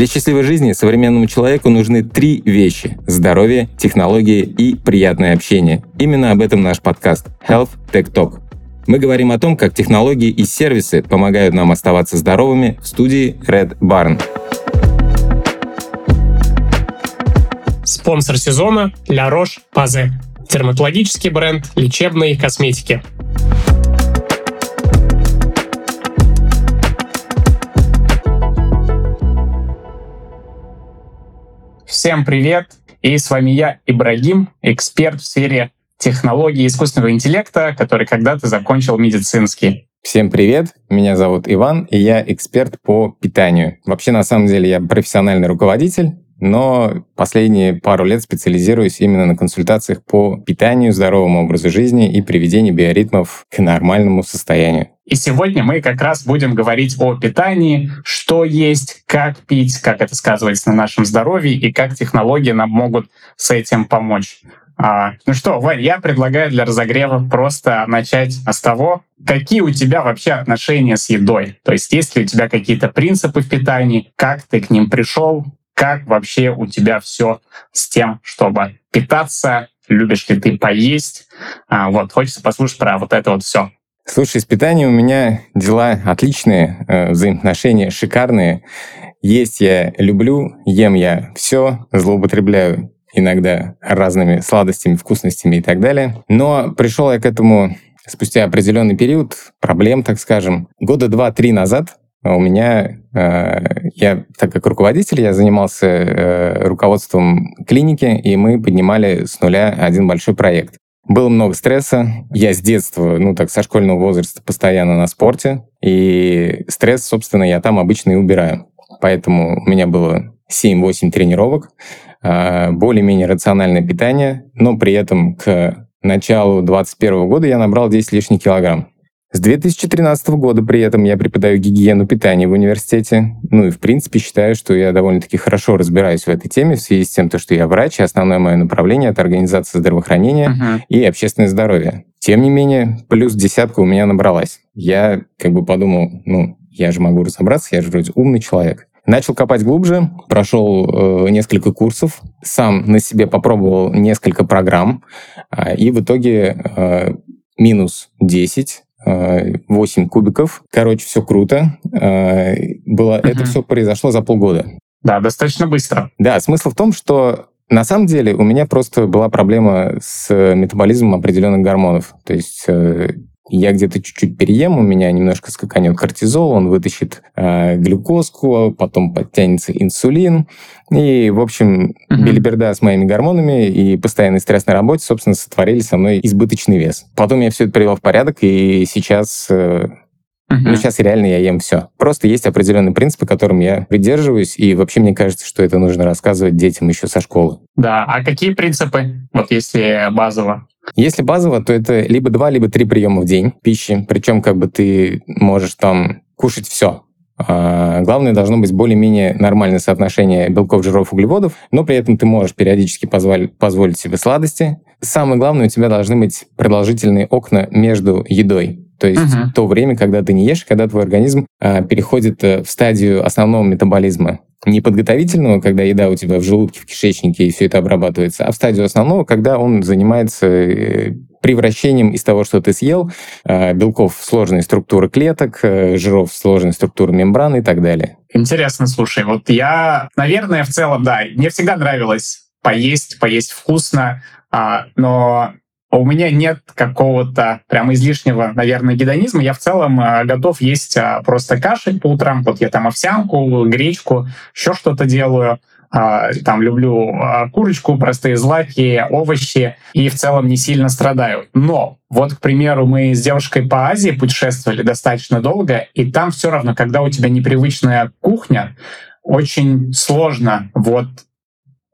Для счастливой жизни современному человеку нужны три вещи – здоровье, технологии и приятное общение. Именно об этом наш подкаст Health Tech Talk. Мы говорим о том, как технологии и сервисы помогают нам оставаться здоровыми в студии Red Barn. Спонсор сезона – La Roche-Posay. Дерматологический бренд лечебной косметики. Всем привет! И с вами я, Ибрагим, эксперт в сфере технологий искусственного интеллекта, который когда-то закончил медицинский. Всем привет, меня зовут Иван, и я эксперт по питанию. Вообще, на самом деле, я профессиональный руководитель, но последние пару лет специализируюсь именно на консультациях по питанию, здоровому образу жизни и приведению биоритмов к нормальному состоянию. И сегодня мы как раз будем говорить о питании, что есть, как пить, как это сказывается на нашем здоровье и как технологии нам могут с этим помочь. А, ну что, Вань, я предлагаю для разогрева просто начать с того, какие у тебя вообще отношения с едой. То есть есть ли у тебя какие-то принципы в питании, как ты к ним пришел, как вообще у тебя все с тем, чтобы питаться, любишь ли ты поесть. А, вот, хочется послушать про вот это вот все. Слушай, с питанием у меня дела отличные, э, взаимоотношения шикарные. Есть я люблю, ем я все, злоупотребляю иногда разными сладостями, вкусностями и так далее. Но пришел я к этому спустя определенный период проблем, так скажем, года два-три назад, у меня, э, я, так как руководитель, я занимался э, руководством клиники, и мы поднимали с нуля один большой проект. Было много стресса. Я с детства, ну так, со школьного возраста постоянно на спорте. И стресс, собственно, я там обычно и убираю. Поэтому у меня было 7-8 тренировок, э, более-менее рациональное питание, но при этом к началу 2021 года я набрал 10 лишних килограмм. С 2013 года при этом я преподаю гигиену питания в университете. Ну и, в принципе, считаю, что я довольно-таки хорошо разбираюсь в этой теме в связи с тем, что я врач, и основное мое направление — это организация здравоохранения uh-huh. и общественное здоровье. Тем не менее, плюс десятка у меня набралась. Я как бы подумал, ну, я же могу разобраться, я же вроде умный человек. Начал копать глубже, прошел э, несколько курсов, сам на себе попробовал несколько программ, э, и в итоге э, минус 10 8 кубиков. Короче, все круто. А, было, угу. Это все произошло за полгода. Да, достаточно быстро. Да, смысл в том, что на самом деле у меня просто была проблема с метаболизмом определенных гормонов. То есть э, я где-то чуть-чуть переем, у меня немножко скаканет кортизол, он вытащит э, глюкозку, потом подтянется инсулин. И, в общем, uh-huh. билиберда с моими гормонами и постоянный стресс на работе, собственно, сотворили со мной избыточный вес. Потом я все это привел в порядок, и сейчас э, Uh-huh. Ну, сейчас реально я ем все. Просто есть определенные принципы, которым я придерживаюсь, и вообще мне кажется, что это нужно рассказывать детям еще со школы. Да, а какие принципы, вот если базово? Если базово, то это либо два, либо три приема в день пищи. Причем как бы ты можешь там кушать все. А, главное, должно быть более-менее нормальное соотношение белков, жиров, углеводов, но при этом ты можешь периодически позволить, позволить себе сладости. Самое главное, у тебя должны быть продолжительные окна между едой. То есть uh-huh. то время, когда ты не ешь, когда твой организм а, переходит э, в стадию основного метаболизма. Не подготовительного, когда еда у тебя в желудке, в кишечнике, и все это обрабатывается, а в стадию основного, когда он занимается э, превращением из того, что ты съел, а, белков в сложные структуры клеток, э, жиров в сложные структуры мембраны и так далее. Интересно, слушай, вот я, наверное, в целом, да, мне всегда нравилось поесть, поесть вкусно, а, но у меня нет какого-то прям излишнего, наверное, гедонизма. Я в целом э, готов есть э, просто каши по утрам. Вот я там овсянку, гречку, еще что-то делаю. Там люблю курочку, простые злаки, овощи и в целом не сильно страдаю. Но вот, к примеру, мы с девушкой по Азии путешествовали достаточно долго, и там все равно, когда у тебя непривычная кухня, очень сложно вот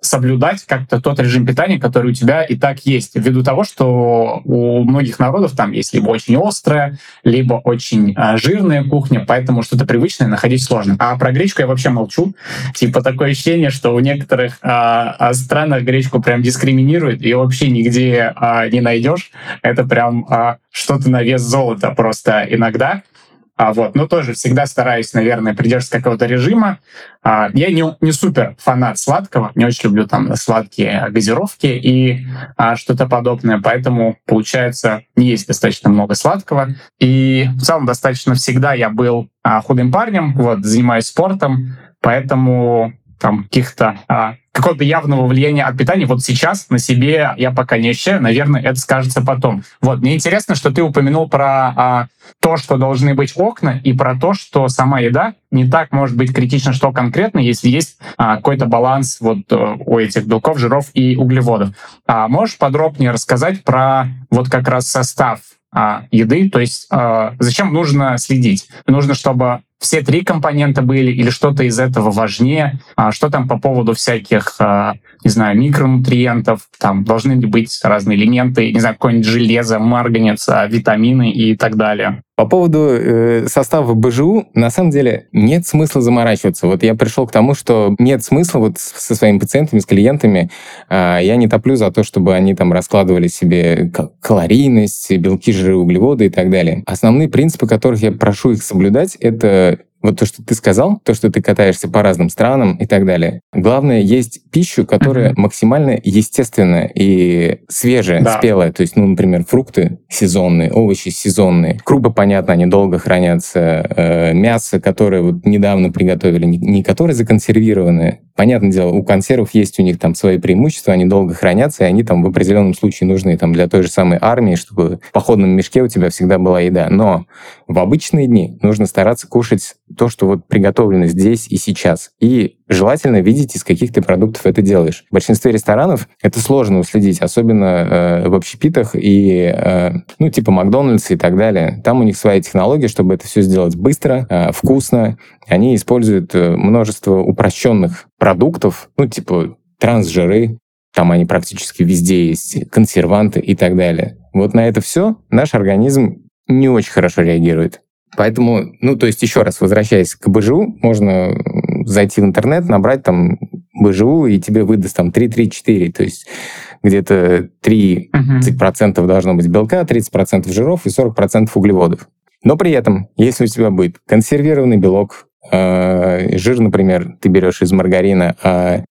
соблюдать как-то тот режим питания, который у тебя и так есть, ввиду того, что у многих народов там есть либо очень острая, либо очень э, жирная кухня, поэтому что-то привычное находить сложно. А про гречку я вообще молчу. Типа такое ощущение, что у некоторых э, странах гречку прям дискриминируют и вообще нигде э, не найдешь. Это прям э, что-то на вес золота просто иногда. А вот, но тоже всегда стараюсь, наверное, придерживаться какого-то режима. А, я не, не супер фанат сладкого, не очень люблю там сладкие газировки и а, что-то подобное, поэтому, получается, не есть достаточно много сладкого. И в целом достаточно всегда я был а, худым парнем, вот, занимаюсь спортом, поэтому там каких-то а, какого-то явного влияния от питания вот сейчас на себе я пока не ощущаю. Наверное, это скажется потом. Вот, мне интересно, что ты упомянул про а, то, что должны быть окна, и про то, что сама еда не так может быть критично, что конкретно, если есть а, какой-то баланс вот а, у этих белков, жиров и углеводов. А, можешь подробнее рассказать про вот как раз состав а, еды, то есть а, зачем нужно следить? Нужно, чтобы все три компонента были или что-то из этого важнее? А что там по поводу всяких, а, не знаю, микронутриентов? Там должны ли быть разные элементы, не знаю, какое-нибудь железо, марганец, а, витамины и так далее? По поводу э, состава БЖУ, на самом деле нет смысла заморачиваться. Вот я пришел к тому, что нет смысла вот со своими пациентами, с клиентами, э, я не топлю за то, чтобы они там раскладывали себе калорийность, белки, жиры, углеводы и так далее. Основные принципы, которых я прошу их соблюдать, это вот то, что ты сказал, то, что ты катаешься по разным странам и так далее. Главное, есть пищу, которая mm-hmm. максимально естественная и свежая, да. спелая. То есть, ну, например, фрукты сезонные, овощи сезонные. Крупы, понятно, они долго хранятся. Э, мясо, которое вот недавно приготовили, не, не которое законсервированное. Понятное дело, у консервов есть у них там свои преимущества, они долго хранятся, и они там в определенном случае нужны там для той же самой армии, чтобы в походном мешке у тебя всегда была еда. Но в обычные дни нужно стараться кушать то, что вот приготовлено здесь и сейчас. И желательно видеть, из каких ты продуктов это делаешь. В большинстве ресторанов это сложно уследить, особенно э, в общепитах и, э, ну, типа Макдональдс и так далее. Там у них своя технология, чтобы это все сделать быстро, э, вкусно. Они используют э, множество упрощенных продуктов, ну, типа трансжиры, там они практически везде есть, консерванты и так далее. Вот на это все наш организм не очень хорошо реагирует. Поэтому, ну, то есть, еще раз, возвращаясь к БЖУ, можно зайти в интернет, набрать там БЖУ, и тебе выдаст там 3-3-4, то есть где-то 30% uh-huh. должно быть белка, 30% жиров и 40% углеводов. Но при этом, если у тебя будет консервированный белок, э, жир, например, ты берешь из маргарина, а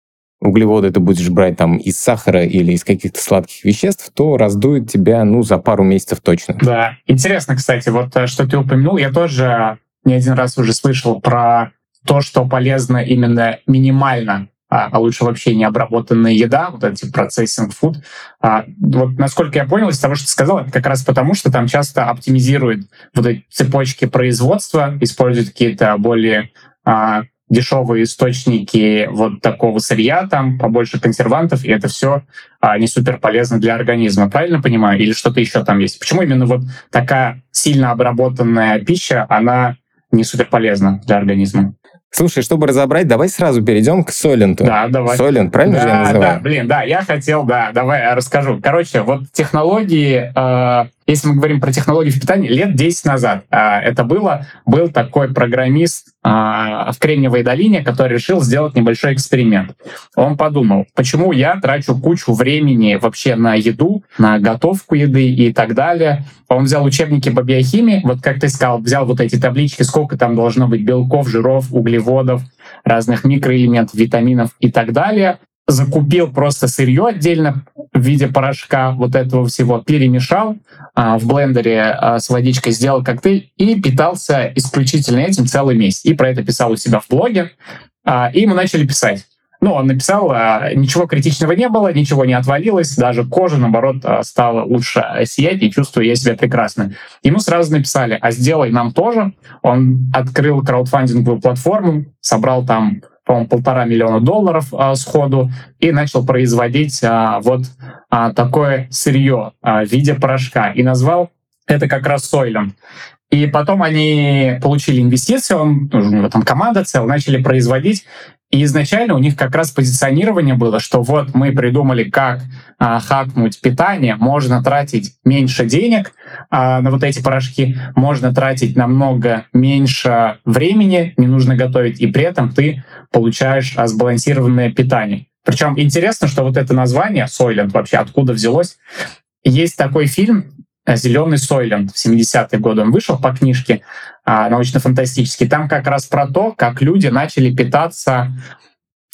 углеводы ты будешь брать там из сахара или из каких-то сладких веществ, то раздует тебя, ну, за пару месяцев точно. Да. Интересно, кстати, вот э, что ты упомянул, я тоже не один раз уже слышал про то, что полезно именно минимально а, а лучше вообще не обработанная еда, вот эти процессинг фуд. А, вот насколько я понял из того, что ты сказал, это как раз потому, что там часто оптимизируют вот эти цепочки производства, используют какие-то более а, дешевые источники вот такого сырья, там побольше консервантов, и это все а, не супер полезно для организма. Правильно понимаю? Или что-то еще там есть? Почему именно вот такая сильно обработанная пища, она не супер полезна для организма? Слушай, чтобы разобрать, давай сразу перейдем к Соленту. Да, давай. Солент, правильно да, же я называю? Да, блин, да, я хотел, да, давай я расскажу. Короче, вот технологии э, если мы говорим про технологии в питании, лет 10 назад а, это было, был такой программист а, в Кремниевой долине, который решил сделать небольшой эксперимент. Он подумал, почему я трачу кучу времени вообще на еду, на готовку еды и так далее. Он взял учебники по биохимии, вот как ты сказал, взял вот эти таблички, сколько там должно быть белков, жиров, углеводов, разных микроэлементов, витаминов и так далее, закупил просто сырье отдельно в виде порошка вот этого всего, перемешал а, в блендере а, с водичкой, сделал коктейль и питался исключительно этим целый месяц. И про это писал у себя в блоге. А, и мы начали писать. Ну, он написал, а, ничего критичного не было, ничего не отвалилось, даже кожа, наоборот, а, стала лучше сиять, и чувствую я себя прекрасно. Ему сразу написали, а сделай нам тоже. Он открыл краудфандинговую платформу, собрал там по-моему, полтора миллиона долларов а, сходу и начал производить а, вот а, такое сырье а, в виде порошка и назвал это как раз сойлем. И потом они получили инвестиции, он, ну, там команда целая, начали производить. И изначально у них как раз позиционирование было, что вот мы придумали, как а, хакнуть питание, можно тратить меньше денег а, на вот эти порошки, можно тратить намного меньше времени, не нужно готовить, и при этом ты получаешь а, сбалансированное питание. Причем интересно, что вот это название Soylent вообще откуда взялось. Есть такой фильм «Зеленый Сойленд» в 70-е годы. Он вышел по книжке а, научно-фантастический. Там как раз про то, как люди начали питаться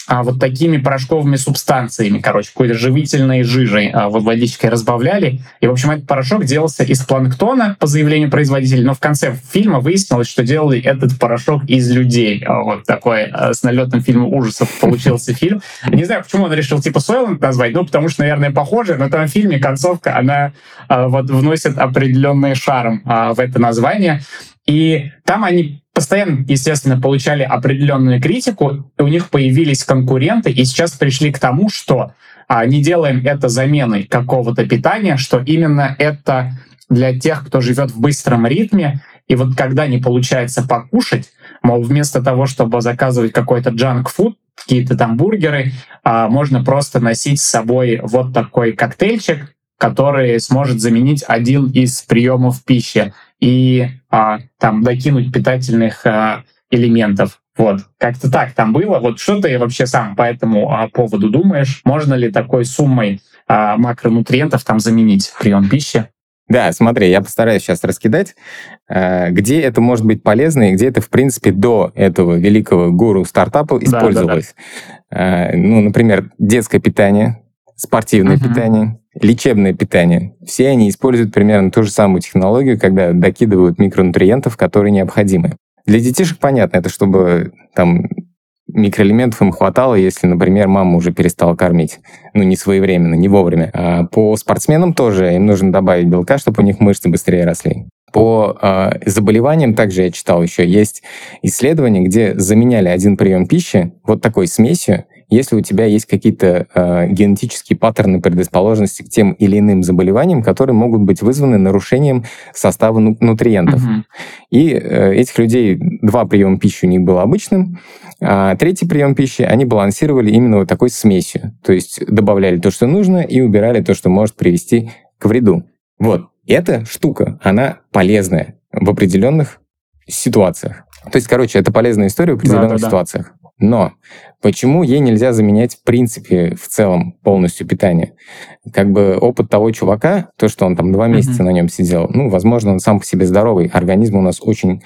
а, вот такими порошковыми субстанциями, короче, какой-то живительной жижей а, водичкой разбавляли. И, в общем, этот порошок делался из планктона, по заявлению производителя, но в конце фильма выяснилось, что делали этот порошок из людей. А, вот такой а, с налетным фильмом ужасов получился фильм. Не знаю, почему он решил типа Сойланд назвать, ну, потому что, наверное, похоже, но там в фильме концовка, она а, вот вносит определенный шарм а, в это название. И там они постоянно, естественно, получали определенную критику, и у них появились конкуренты, и сейчас пришли к тому, что а, не делаем это заменой какого-то питания, что именно это для тех, кто живет в быстром ритме, и вот когда не получается покушать, мол, вместо того, чтобы заказывать какой-то джанк-фуд, какие-то там бургеры, а, можно просто носить с собой вот такой коктейльчик, который сможет заменить один из приемов пищи и а, там докинуть питательных а, элементов. Вот, как-то так там было. Вот что ты вообще сам по этому а, поводу думаешь? Можно ли такой суммой а, макронутриентов там заменить прием пищи? Да, смотри, я постараюсь сейчас раскидать, а, где это может быть полезно и где это, в принципе, до этого великого гуру стартапа использовалось. Да, да, да. Ну, например, детское питание, спортивное uh-huh. питание, лечебное питание. Все они используют примерно ту же самую технологию, когда докидывают микронутриентов, которые необходимы. Для детишек понятно, это чтобы там микроэлементов им хватало, если, например, мама уже перестала кормить. Ну, не своевременно, не вовремя. А по спортсменам тоже им нужно добавить белка, чтобы у них мышцы быстрее росли. По э, заболеваниям также я читал еще, есть исследования, где заменяли один прием пищи вот такой смесью, если у тебя есть какие-то э, генетические паттерны предрасположенности к тем или иным заболеваниям, которые могут быть вызваны нарушением состава ну, нутриентов. Угу. И э, этих людей два приема пищи у них был обычным, а третий прием пищи они балансировали именно вот такой смесью. То есть добавляли то, что нужно, и убирали то, что может привести к вреду. Вот. Эта штука, она полезная в определенных ситуациях. То есть, короче, это полезная история в определенных да, да, ситуациях. Но почему ей нельзя заменять в принципе в целом полностью питание? Как бы опыт того чувака, то, что он там два месяца mm-hmm. на нем сидел, ну, возможно, он сам по себе здоровый. Организм у нас очень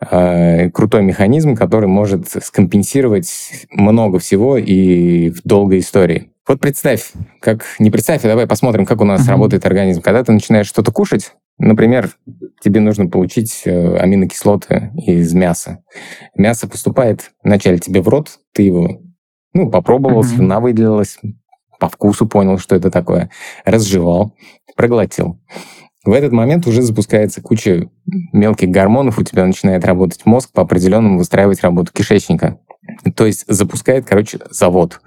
э, крутой механизм, который может скомпенсировать много всего и в долгой истории. Вот представь, как не представь, а давай посмотрим, как у нас mm-hmm. работает организм. Когда ты начинаешь что-то кушать, Например, тебе нужно получить э, аминокислоты из мяса. Мясо поступает вначале тебе в рот, ты его ну, попробовал, mm-hmm. слюна выделилась, по вкусу понял, что это такое, разжевал, проглотил. В этот момент уже запускается куча мелких гормонов, у тебя начинает работать мозг по определенному выстраивать работу кишечника. То есть запускает, короче, завод.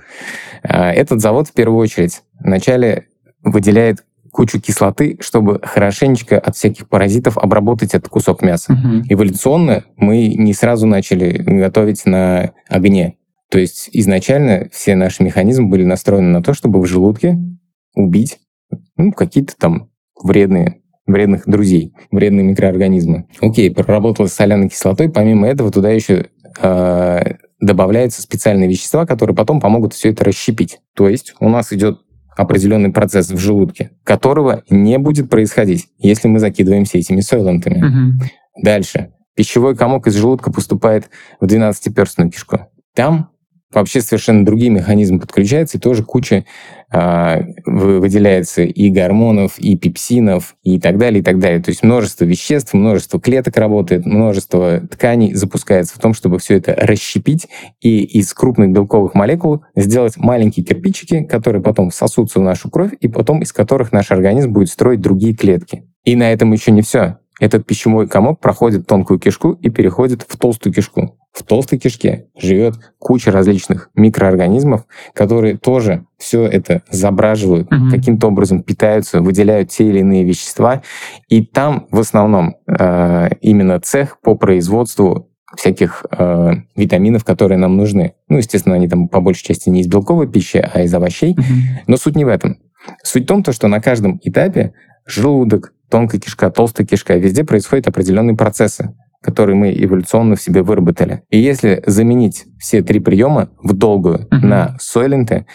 А, этот завод в первую очередь вначале выделяет кучу кислоты, чтобы хорошенечко от всяких паразитов обработать этот кусок мяса. Угу. Эволюционно мы не сразу начали готовить на огне. То есть изначально все наши механизмы были настроены на то, чтобы в желудке убить ну, какие-то там вредные вредных друзей, вредные микроорганизмы. Окей, проработалась соляной кислотой, помимо этого туда еще э, добавляются специальные вещества, которые потом помогут все это расщепить. То есть у нас идет определенный процесс в желудке, которого не будет происходить, если мы закидываемся этими сойлентами. Угу. Дальше. Пищевой комок из желудка поступает в 12-перстную кишку. Там вообще совершенно другие механизмы подключаются, и тоже куча э, выделяется и гормонов, и пепсинов, и так далее, и так далее. То есть множество веществ, множество клеток работает, множество тканей запускается в том, чтобы все это расщепить и из крупных белковых молекул сделать маленькие кирпичики, которые потом сосутся в нашу кровь, и потом из которых наш организм будет строить другие клетки. И на этом еще не все. Этот пищевой комок проходит тонкую кишку и переходит в толстую кишку. В толстой кишке живет куча различных микроорганизмов, которые тоже все это забраживают, mm-hmm. каким-то образом питаются, выделяют те или иные вещества. И там в основном э, именно цех по производству всяких э, витаминов, которые нам нужны. Ну, естественно, они там по большей части не из белковой пищи, а из овощей. Mm-hmm. Но суть не в этом. Суть в том, то, что на каждом этапе желудок, тонкая кишка, толстая кишка, везде происходят определенные процессы которые мы эволюционно в себе выработали. И если заменить все три приема в долгую uh-huh. на сойленты,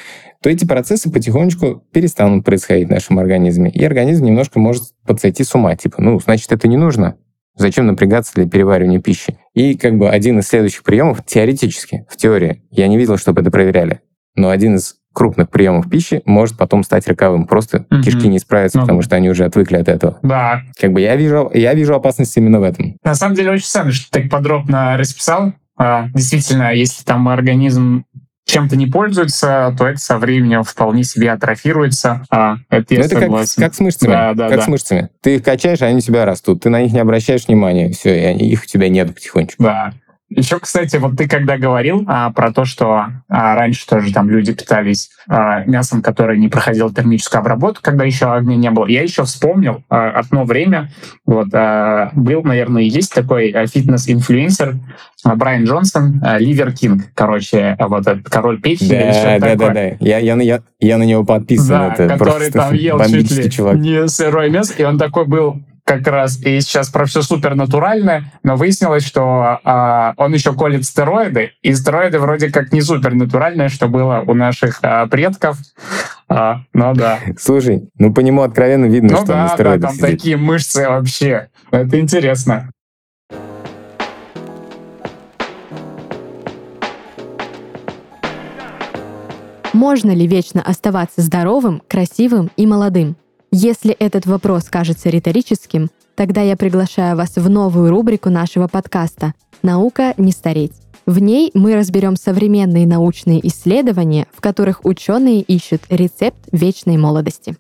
то эти процессы потихонечку перестанут происходить в нашем организме, и организм немножко может подсойти с ума. Типа, ну, значит, это не нужно. Зачем напрягаться для переваривания пищи? И как бы один из следующих приемов, теоретически, в теории, я не видел, чтобы это проверяли, но один из крупных приемов пищи может потом стать роковым. Просто mm-hmm. кишки не справятся, ну, потому что они уже отвыкли от этого. Да. Как бы я вижу, я вижу опасность именно в этом. На самом деле очень странно, что ты так подробно расписал. А, действительно, если там организм чем-то не пользуется, то это со временем вполне себе атрофируется. А, это я это согласен. Как, как с мышцами. Да, да, как да. с мышцами. Ты их качаешь, а они у тебя растут. Ты на них не обращаешь внимания. Все, и они, их у тебя нет потихонечку. Да. Еще, кстати, вот ты когда говорил а, про то, что а, раньше тоже там люди питались а, мясом, которое не проходило термическую обработку, когда еще огня не было, я еще вспомнил а, одно время, вот а, был, наверное, есть такой а, фитнес-инфлюенсер а, Брайан Джонсон, а, Liver King, короче, а, вот этот король печени. Да, да, да, да. Я, я, я, я на него подписан. Да, это который там ел чуть ли чувак. не сырое мясо, и он такой был как раз и сейчас про все супер натуральное, но выяснилось, что а, он еще колет стероиды, и стероиды вроде как не супер натуральные, что было у наших а, предков. А, ну да. Слушай, ну по нему откровенно видно, ну, что да, он на стероидах да, там сидит. такие мышцы вообще. Это интересно. Можно ли вечно оставаться здоровым, красивым и молодым? Если этот вопрос кажется риторическим, тогда я приглашаю вас в новую рубрику нашего подкаста «Наука не стареть». В ней мы разберем современные научные исследования, в которых ученые ищут рецепт вечной молодости.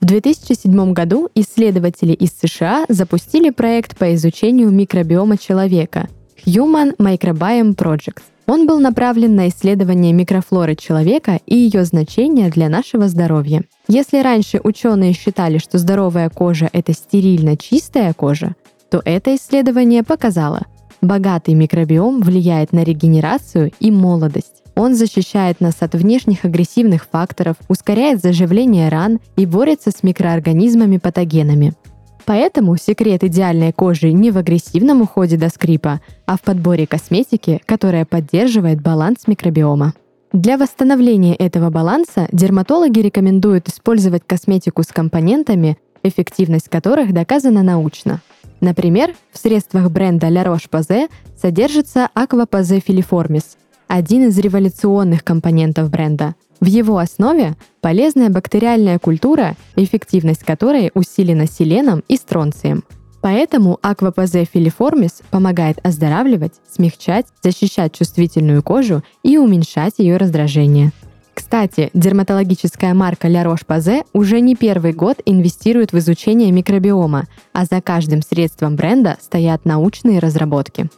В 2007 году исследователи из США запустили проект по изучению микробиома человека Human Microbiome Project. Он был направлен на исследование микрофлоры человека и ее значения для нашего здоровья. Если раньше ученые считали, что здоровая кожа — это стерильно чистая кожа, то это исследование показало, богатый микробиом влияет на регенерацию и молодость. Он защищает нас от внешних агрессивных факторов, ускоряет заживление ран и борется с микроорганизмами-патогенами. Поэтому секрет идеальной кожи не в агрессивном уходе до скрипа, а в подборе косметики, которая поддерживает баланс микробиома. Для восстановления этого баланса дерматологи рекомендуют использовать косметику с компонентами, эффективность которых доказана научно. Например, в средствах бренда La Roche-Posay содержится Aquaposay filiformis, один из революционных компонентов бренда. В его основе полезная бактериальная культура, эффективность которой усилена селеном и стронцием. Поэтому Aquapoze filiformis помогает оздоравливать, смягчать, защищать чувствительную кожу и уменьшать ее раздражение. Кстати, дерматологическая марка La Roche-Posay уже не первый год инвестирует в изучение микробиома, а за каждым средством бренда стоят научные разработки.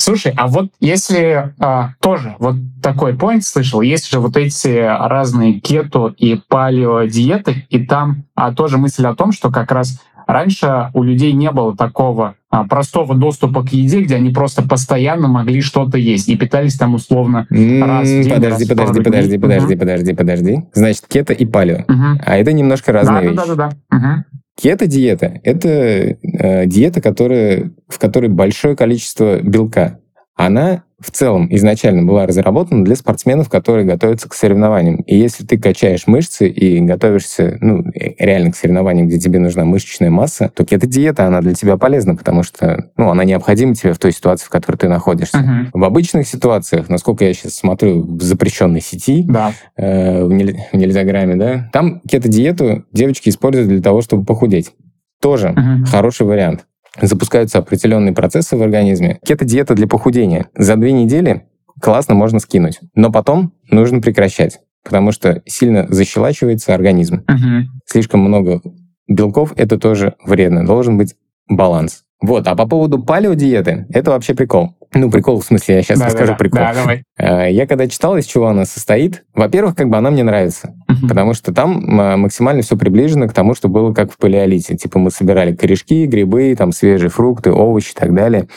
Слушай, а вот если а, тоже вот такой point слышал, есть же вот эти разные кето и палео диеты, и там а, тоже мысль о том, что как раз раньше у людей не было такого а, простого доступа к еде, где они просто постоянно могли что-то есть и питались там условно mm, раз в день. Подожди, раз подожди, подожди, подожди, угу. подожди, подожди. Значит, кето и палео. Угу. А это немножко разные да, вещи. Да, да, да. да. Угу. Кето-диета — это э, диета, которая, в которой большое количество белка. Она в целом изначально была разработана для спортсменов, которые готовятся к соревнованиям. И если ты качаешь мышцы и готовишься ну, э, реально к соревнованиям, где тебе нужна мышечная масса, то кето-диета, она для тебя полезна, потому что ну, она необходима тебе в той ситуации, в которой ты находишься. Uh-huh. В обычных ситуациях, насколько я сейчас смотрю в запрещенной сети, да. э, в, нель- в да, там кето-диету девочки используют для того, чтобы похудеть. Тоже uh-huh. хороший вариант запускаются определенные процессы в организме. Кето-диета для похудения. За две недели классно можно скинуть, но потом нужно прекращать, потому что сильно защелачивается организм. Uh-huh. Слишком много белков, это тоже вредно. Должен быть баланс. Вот, а по поводу палеодиеты, это вообще прикол. Ну, прикол, в смысле, я сейчас да, расскажу да, прикол. Да, давай. Э, я когда читал, из чего она состоит, во-первых, как бы она мне нравится, uh-huh. потому что там максимально все приближено к тому, что было как в палеолите. Типа мы собирали корешки, грибы, там свежие фрукты, овощи и так далее.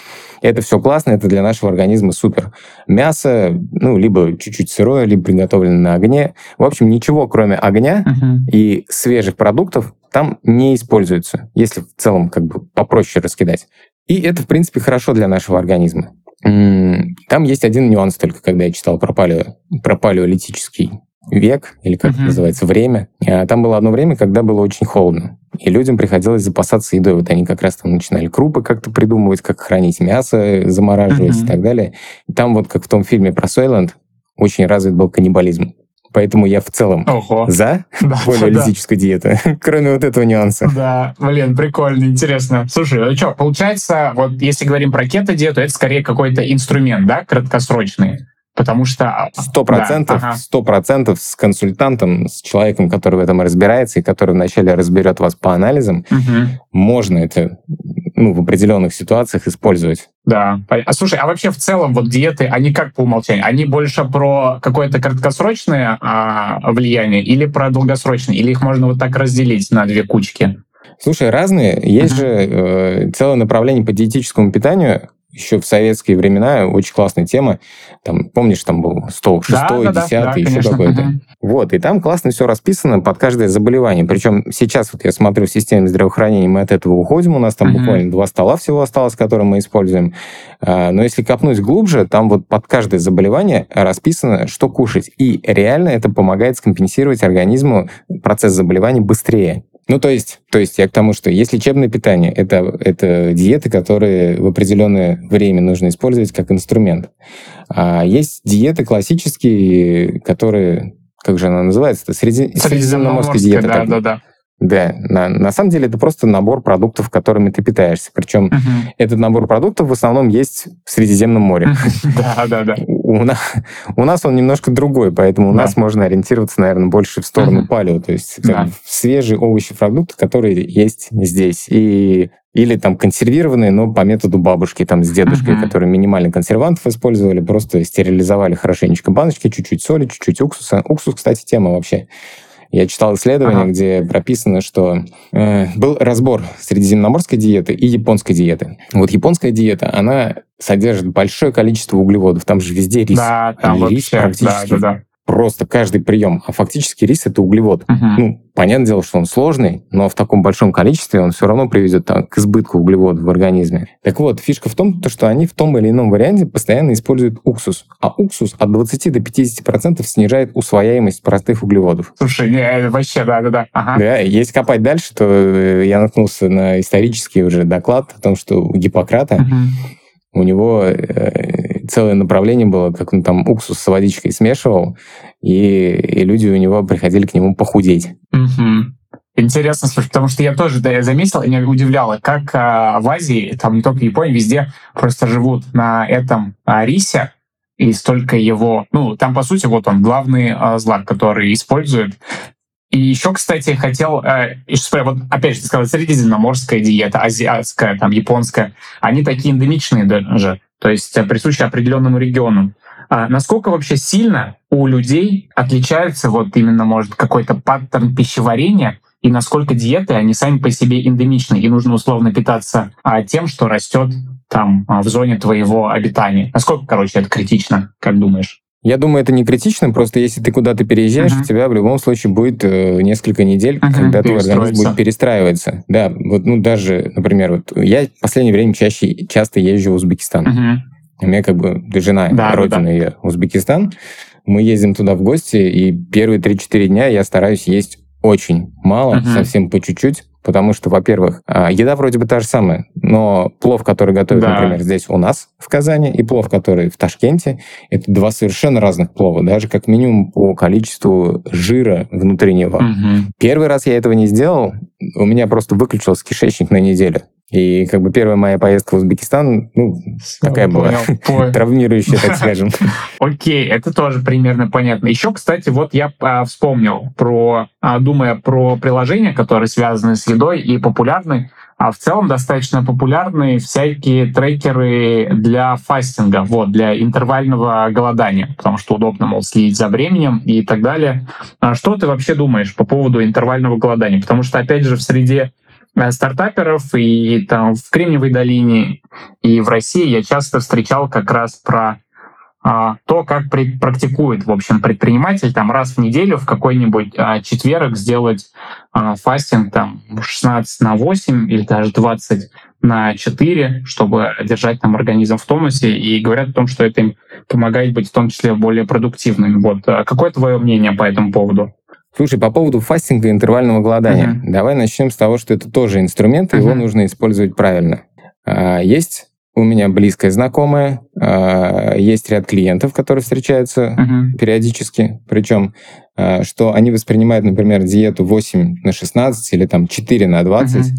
Это все классно, это для нашего организма супер. Мясо, ну, либо чуть-чуть сырое, либо приготовлено на огне. В общем, ничего, кроме огня uh-huh. и свежих продуктов, там не используется, если в целом как бы попроще раскидать. И это, в принципе, хорошо для нашего организма. Там есть один нюанс только, когда я читал про, палео, про палеолитический век, или как uh-huh. это называется, время. А там было одно время, когда было очень холодно. И людям приходилось запасаться едой. Вот они как раз там начинали крупы как-то придумывать, как хранить мясо, замораживать uh-huh. и так далее. И там вот, как в том фильме про Сойленд, очень развит был каннибализм. Поэтому я в целом Ого. за да, палеолитическую да. диету, кроме вот этого нюанса. Да, блин, прикольно, интересно. Слушай, ну что, получается, вот если говорим про кето-диету, это скорее какой-то инструмент, да, краткосрочный? Потому что... А, сто процентов, сто процентов с консультантом, с человеком, который в этом разбирается и который вначале разберет вас по анализам, угу. можно это ну, в определенных ситуациях использовать. Да. А слушай, а вообще в целом вот диеты, они как по умолчанию? Они больше про какое-то краткосрочное а, влияние или про долгосрочное? Или их можно вот так разделить на две кучки? Слушай, разные. Есть uh-huh. же э, целое направление по диетическому питанию, еще в советские времена очень классная тема. Там, помнишь, там был стол шестой, да, десятый, да, еще какой-то. Угу. Вот, и там классно все расписано под каждое заболевание. Причем сейчас вот я смотрю в системе здравоохранения, мы от этого уходим, у нас там угу. буквально два стола всего осталось, которые мы используем. А, но если копнуть глубже, там вот под каждое заболевание расписано, что кушать. И реально это помогает скомпенсировать организму процесс заболевания быстрее. Ну, то есть, то есть я к тому, что есть лечебное питание, это, это диеты, которые в определенное время нужно использовать как инструмент. А есть диеты классические, которые, как же она называется? Это среди, средиземноморская диета. Да, да, да. Да, на, на самом деле это просто набор продуктов, которыми ты питаешься. Причем uh-huh. этот набор продуктов в основном есть в Средиземном море. Да, да, да. У нас, у нас он немножко другой, поэтому у нас можно ориентироваться, наверное, больше в сторону палео, то есть свежие овощи, продукты, которые есть здесь. И или там консервированные, но по методу бабушки, там с дедушкой, uh-huh. которые минимально консервантов использовали, просто стерилизовали хорошенечко баночки, чуть-чуть соли, чуть-чуть уксуса. Уксус, кстати, тема вообще. Я читал исследование, ага. где прописано, что э, был разбор средиземноморской диеты и японской диеты. Вот японская диета, она содержит большое количество углеводов. Там же везде рис. Да, там а вообще, рис практически да, да, да просто каждый прием. А фактически рис это углевод. Uh-huh. Ну, понятное дело, что он сложный, но в таком большом количестве он все равно приведет там, к избытку углеводов в организме. Так вот, фишка в том, что они в том или ином варианте постоянно используют уксус. А уксус от 20 до 50% снижает усвояемость простых углеводов. Слушай, не, вообще, да-да-да. Ага. Да, если копать дальше, то э, я наткнулся на исторический уже доклад о том, что у Гиппократа uh-huh у него э, целое направление было, как он там уксус с водичкой смешивал, и, и люди у него приходили к нему похудеть. Угу. Интересно, слушай, потому что я тоже да, я заметил, и меня удивляло, как а, в Азии, там не только в Японии, везде просто живут на этом а, рисе, и столько его, ну, там, по сути, вот он, главный а, злак, который используют. И еще, кстати, хотел, э, вот опять же, ты сказал, средиземноморская диета, азиатская, там, японская, они такие эндемичные даже, то есть э, присущи определенному региону. А насколько вообще сильно у людей отличается вот именно, может, какой-то паттерн пищеварения, и насколько диеты, они сами по себе эндемичны, и нужно условно питаться а, тем, что растет там а, в зоне твоего обитания. Насколько, короче, это критично, как думаешь? Я думаю, это не критично, просто если ты куда-то переезжаешь, uh-huh. у тебя в любом случае будет э, несколько недель, uh-huh, когда твой организм будет перестраиваться. Да, вот, ну, даже, например, вот я в последнее время чаще, часто езжу в Узбекистан. Uh-huh. У меня как бы жена, да, родина да. ее Узбекистан. Мы ездим туда в гости, и первые 3-4 дня я стараюсь есть очень мало, uh-huh. совсем по чуть-чуть, Потому что, во-первых, а, еда вроде бы та же самая, но плов, который готовят, да. например, здесь у нас в Казани, и плов, который в Ташкенте, это два совершенно разных плова, даже как минимум по количеству жира внутреннего. Угу. Первый раз я этого не сделал, у меня просто выключился кишечник на неделю. И как бы первая моя поездка в Узбекистан, ну, Все, такая понял, была травмирующая, так скажем. Окей, это тоже примерно понятно. Еще, кстати, вот я а, вспомнил про, а, думая про приложения, которые связаны с едой и популярны, а в целом достаточно популярны всякие трекеры для фастинга, вот, для интервального голодания, потому что удобно, мол, следить за временем и так далее. А что ты вообще думаешь по поводу интервального голодания? Потому что, опять же, в среде стартаперов и там в Кремниевой долине и в России я часто встречал как раз про а, то, как при, практикует, в общем, предприниматель там раз в неделю в какой-нибудь а, четверг сделать а, фастинг там 16 на 8 или даже 20 на 4, чтобы держать там организм в тонусе, и говорят о том, что это им помогает быть в том числе более продуктивными. Вот. А какое твое мнение по этому поводу? Слушай, по поводу фастинга и интервального голодания. Uh-huh. Давай начнем с того, что это тоже инструмент, uh-huh. его нужно использовать правильно. А, есть у меня близкая знакомая, а, есть ряд клиентов, которые встречаются uh-huh. периодически, причем а, что они воспринимают, например, диету 8 на 16 или там 4 на 20 uh-huh.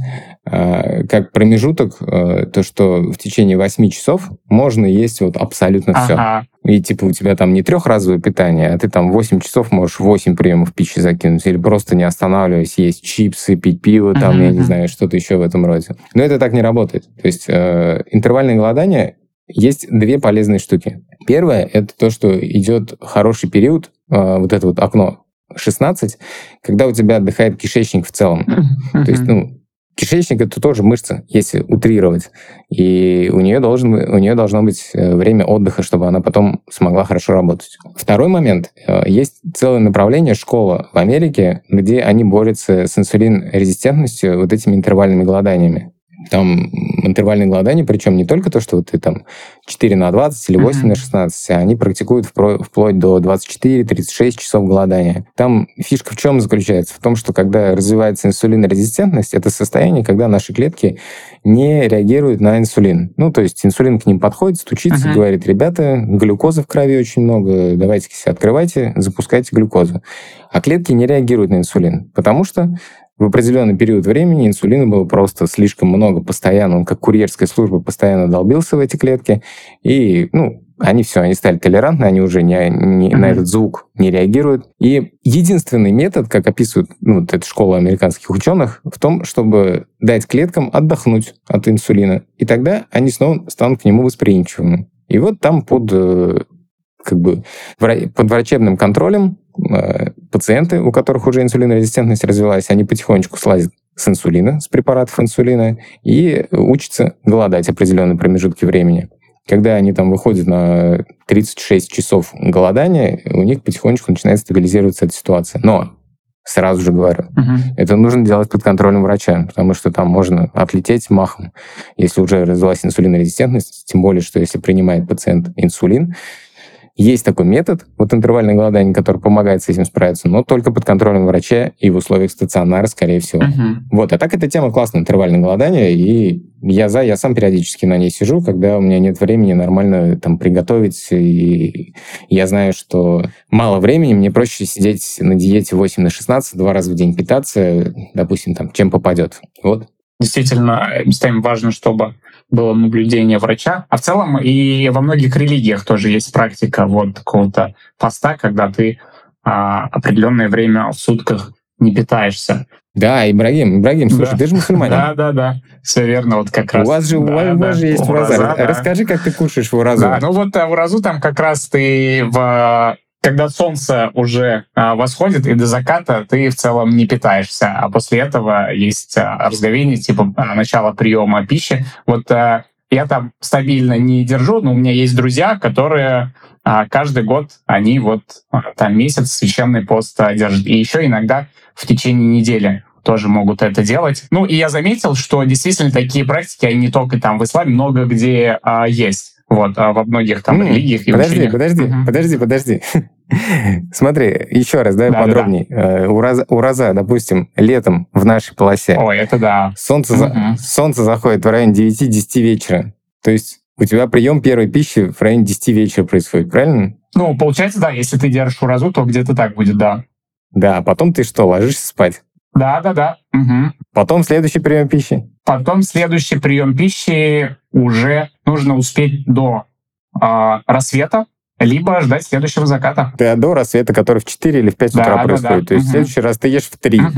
А, как промежуток, а, то, что в течение 8 часов можно есть вот абсолютно ага. все. И типа у тебя там не трехразовое питание, а ты там 8 часов можешь 8 приемов пищи закинуть, или просто не останавливаясь, есть чипсы, пить пиво, там, uh-huh. я не знаю, что-то еще в этом роде. Но это так не работает. То есть э, интервальное голодание есть две полезные штуки. Первое — это то, что идет хороший период, э, вот это вот окно 16, когда у тебя отдыхает кишечник в целом. То есть, ну, Кишечник это тоже мышца, если утрировать. И у нее, должен, у нее должно быть э, время отдыха, чтобы она потом смогла хорошо работать. Второй момент. Э, есть целое направление, школа в Америке, где они борются с инсулин-резистентностью вот этими интервальными голоданиями там интервальные голодания, причем не только то, что вот ты там 4 на 20 или 8 mm-hmm. на 16, а они практикуют вплоть до 24-36 часов голодания. Там фишка в чем заключается? В том, что когда развивается инсулинорезистентность, это состояние, когда наши клетки не реагируют на инсулин. Ну, то есть инсулин к ним подходит, стучится, uh-huh. говорит, ребята, глюкозы в крови очень много, давайте открывайте, запускайте глюкозу. А клетки не реагируют на инсулин, потому что в определенный период времени инсулина было просто слишком много, постоянно, он как курьерская служба постоянно долбился в эти клетки, и, ну, они все, они стали толерантны, они уже не, не, mm-hmm. на этот звук не реагируют. И единственный метод, как описывают ну, вот эта школа американских ученых, в том, чтобы дать клеткам отдохнуть от инсулина. И тогда они снова станут к нему восприимчивыми. И вот там под э, как бы под врачебным контролем э, пациенты, у которых уже инсулинорезистентность развилась, они потихонечку слазят с инсулина, с препаратов инсулина, и учатся голодать определенные промежутки времени. Когда они там выходят на 36 часов голодания, у них потихонечку начинает стабилизироваться эта ситуация. Но сразу же говорю, uh-huh. это нужно делать под контролем врача, потому что там можно отлететь махом, если уже развилась инсулинорезистентность, тем более, что если принимает пациент инсулин, есть такой метод, вот интервальное голодание, который помогает с этим справиться, но только под контролем врача и в условиях стационара, скорее всего. Uh-huh. Вот, а так эта тема классная, интервальное голодание, и я за, я сам периодически на ней сижу, когда у меня нет времени нормально там приготовить, и я знаю, что мало времени, мне проще сидеть на диете 8 на 16, два раза в день питаться, допустим, там, чем попадет. Вот. Действительно, местами важно, чтобы было наблюдение врача. А в целом и во многих религиях тоже есть практика вот какого-то поста, когда ты а, определенное время в сутках не питаешься. Да, Ибрагим, Ибрагим, слушай, да. ты же мусульманин. Да, да, да, все верно, вот как раз. У вас же, да, у вас, да, же есть ураза. Да. Расскажи, как ты кушаешь в уразу. Да, ну вот а, уразу там как раз ты в когда солнце уже а, восходит и до заката ты в целом не питаешься, а после этого есть а, разговение типа а, начала приема пищи. Вот я там стабильно не держу, но у меня есть друзья, которые каждый год они вот там месяц священный пост держат. И еще иногда в течение недели тоже могут это делать. Ну и я заметил, что действительно такие практики, они не только там в исламе, много где а, есть. Вот, а во многих там mm, религиях и Подожди, учениях. подожди, uh-huh. подожди, подожди. Смотри, еще раз, давай да, подробней. Да, да. Ураза, ураза, допустим, летом в нашей полосе. Ой, это да. Солнце, uh-huh. солнце заходит в районе 9-10 вечера. То есть у тебя прием первой пищи в районе 10 вечера происходит, правильно? Ну, получается, да, если ты держишь уразу, то где-то так будет, да. Да, а потом ты что, ложишься спать? Да, да, да. Угу. Потом следующий прием пищи. Потом следующий прием пищи уже нужно успеть до э, рассвета, либо ждать следующего заката. Ты до рассвета, который в 4 или в 5 да, утра да, происходит. Да. То есть угу. в следующий раз ты ешь в 3. Угу.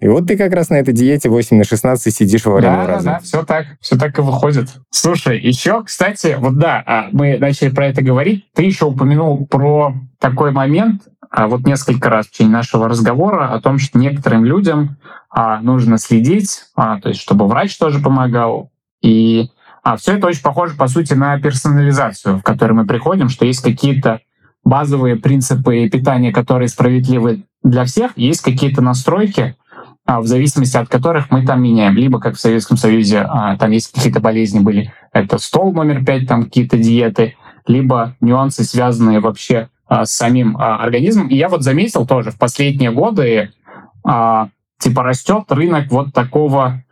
И вот ты как раз на этой диете 8 на 16 сидишь во время да, раза. Да, да, все так. Все так и выходит. Слушай, еще, кстати, вот да, а, мы начали про это говорить. Ты еще упомянул про такой момент, а вот несколько раз в течение нашего разговора о том, что некоторым людям а, нужно следить, а, то есть чтобы врач тоже помогал. И а, все это очень похоже, по сути, на персонализацию, в которой мы приходим, что есть какие-то базовые принципы питания, которые справедливы для всех, есть какие-то настройки, а, в зависимости от которых мы там меняем. Либо, как в Советском Союзе, а, там есть какие-то болезни были, это стол номер пять, там какие-то диеты, либо нюансы, связанные вообще а, с самим организмом. И я вот заметил тоже в последние годы, типа растет рынок вот такого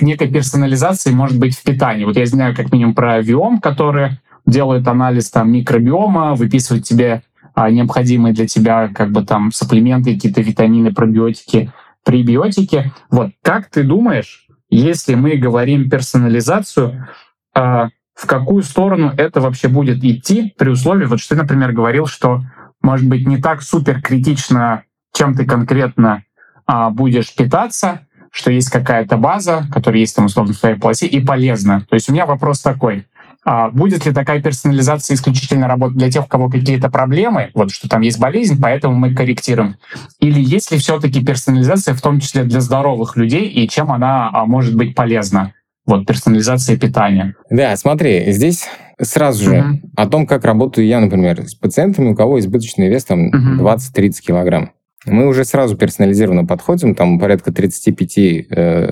некой персонализации, может быть, в питании. Вот я знаю как минимум про Виом, который делает анализ там микробиома, выписывает тебе а, необходимые для тебя как бы там сапплементы, какие-то витамины, пробиотики, пребиотики. Вот как ты думаешь, если мы говорим персонализацию, а, в какую сторону это вообще будет идти при условии, вот что ты, например, говорил, что может быть не так супер критично, чем ты конкретно а, будешь питаться, что есть какая-то база, которая есть там условно в твоей полосе и полезна. То есть у меня вопрос такой. А будет ли такая персонализация исключительно работать для тех, у кого какие-то проблемы, вот что там есть болезнь, поэтому мы корректируем? Или есть ли все-таки персонализация в том числе для здоровых людей, и чем она а, может быть полезна? Вот персонализация питания. Да, смотри, здесь сразу же uh-huh. о том, как работаю я, например, с пациентами, у кого избыточный вес там uh-huh. 20-30 килограмм. Мы уже сразу персонализированно подходим, там порядка 35 э,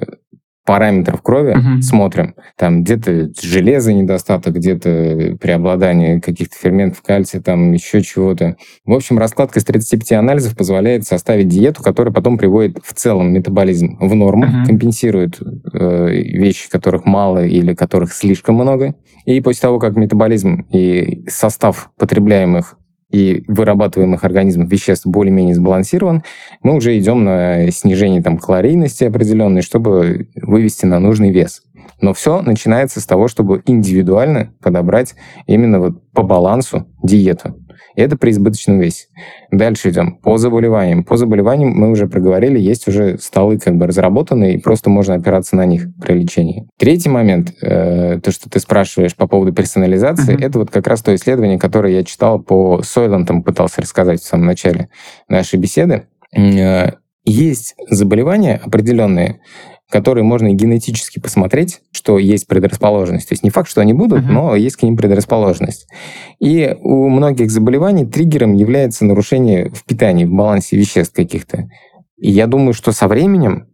параметров крови угу. смотрим. Там где-то железа недостаток, где-то преобладание каких-то ферментов кальция, там еще чего-то. В общем, раскладка из 35 анализов позволяет составить диету, которая потом приводит в целом метаболизм в норму, угу. компенсирует э, вещи, которых мало или которых слишком много. И после того, как метаболизм и состав потребляемых и вырабатываемых организмом веществ более-менее сбалансирован, мы уже идем на снижение там, калорийности определенной, чтобы вывести на нужный вес. Но все начинается с того, чтобы индивидуально подобрать именно вот по балансу диету. И это при избыточном весе. Дальше идем по заболеваниям. По заболеваниям мы уже проговорили, есть уже столы как бы разработанные, и просто можно опираться на них при лечении. Третий момент, э, то, что ты спрашиваешь по поводу персонализации, uh-huh. это вот как раз то исследование, которое я читал по Сойлантам, пытался рассказать в самом начале нашей беседы. Э, есть заболевания определенные, которые можно генетически посмотреть, что есть предрасположенность. То есть не факт, что они будут, uh-huh. но есть к ним предрасположенность. И у многих заболеваний триггером является нарушение в питании, в балансе веществ каких-то. И я думаю, что со временем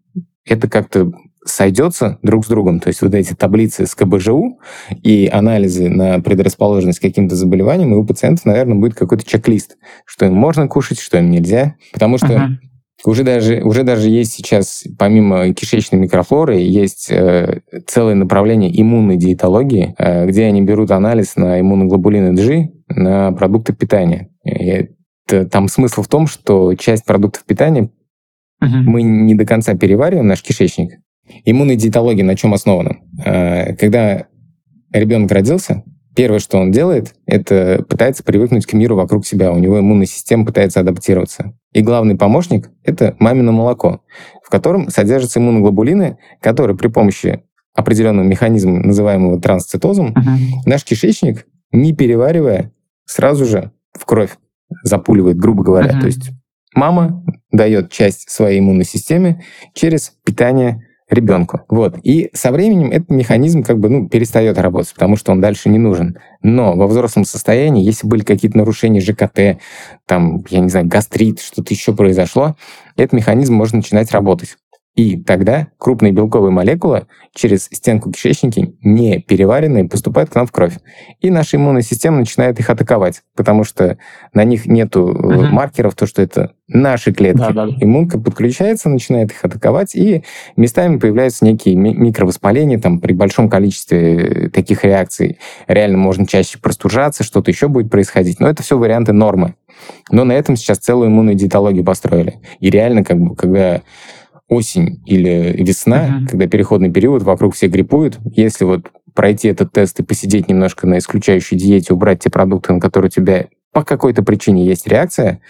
это как-то сойдется друг с другом. То есть вот эти таблицы с КБЖУ и анализы на предрасположенность к каким-то заболеваниям, и у пациентов, наверное, будет какой-то чек-лист, что им можно кушать, что им нельзя. Потому что uh-huh. Уже даже, уже даже есть сейчас, помимо кишечной микрофлоры, есть э, целое направление иммунной диетологии, э, где они берут анализ на иммуноглобулины G на продукты питания. И это, там смысл в том, что часть продуктов питания угу. мы не до конца перевариваем наш кишечник. Иммунная диетология на чем основана? Э, когда ребенок родился, Первое, что он делает, это пытается привыкнуть к миру вокруг себя. У него иммунная система пытается адаптироваться. И главный помощник — это мамино молоко, в котором содержатся иммуноглобулины, которые при помощи определенного механизма, называемого трансцитозом, uh-huh. наш кишечник, не переваривая, сразу же в кровь запуливает, грубо говоря. Uh-huh. То есть мама дает часть своей иммунной системе через питание ребенку. Вот. И со временем этот механизм как бы ну, перестает работать, потому что он дальше не нужен. Но во взрослом состоянии, если были какие-то нарушения ЖКТ, там, я не знаю, гастрит, что-то еще произошло, этот механизм может начинать работать. И тогда крупные белковые молекулы через стенку кишечника, не переваренные, поступают к нам в кровь. И наша иммунная система начинает их атаковать, потому что на них нет uh-huh. маркеров, то, что это наши клетки. Да, да. Иммунка подключается, начинает их атаковать, и местами появляются некие микровоспаления там, при большом количестве таких реакций. Реально можно чаще простужаться, что-то еще будет происходить. Но это все варианты нормы. Но на этом сейчас целую иммунную диетологию построили. И реально, как бы, когда осень или весна, uh-huh. когда переходный период, вокруг все гриппуют. Если вот пройти этот тест и посидеть немножко на исключающей диете, убрать те продукты, на которые у тебя по какой-то причине есть реакция,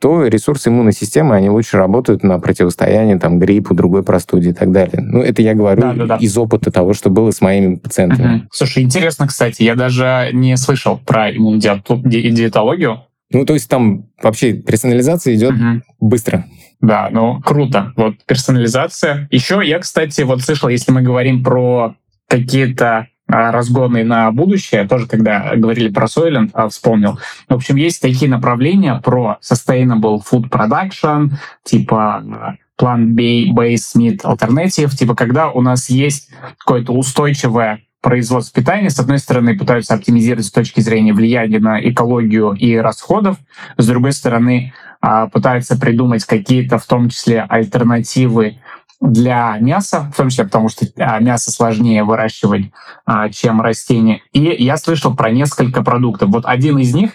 то ресурсы иммунной системы, они лучше работают на противостояние там, гриппу, другой простуде и так далее. Ну, это я говорю да, да, да. из опыта того, что было с моими пациентами. Угу. Слушай, интересно, кстати, я даже не слышал про иммунодиетологию. Ну, то есть там вообще персонализация идет угу. быстро. Да, ну круто. Вот персонализация. Еще я, кстати, вот слышал, если мы говорим про какие-то разгонный на будущее, тоже когда говорили про Soylent, а, вспомнил. В общем, есть такие направления про sustainable food production, типа plant-based meat alternative, типа когда у нас есть какое-то устойчивое производство питания, с одной стороны, пытаются оптимизировать с точки зрения влияния на экологию и расходов, с другой стороны, а, пытаются придумать какие-то, в том числе, альтернативы для мяса, в том числе потому, что а, мясо сложнее выращивать, а, чем растения. И я слышал про несколько продуктов. Вот один из них,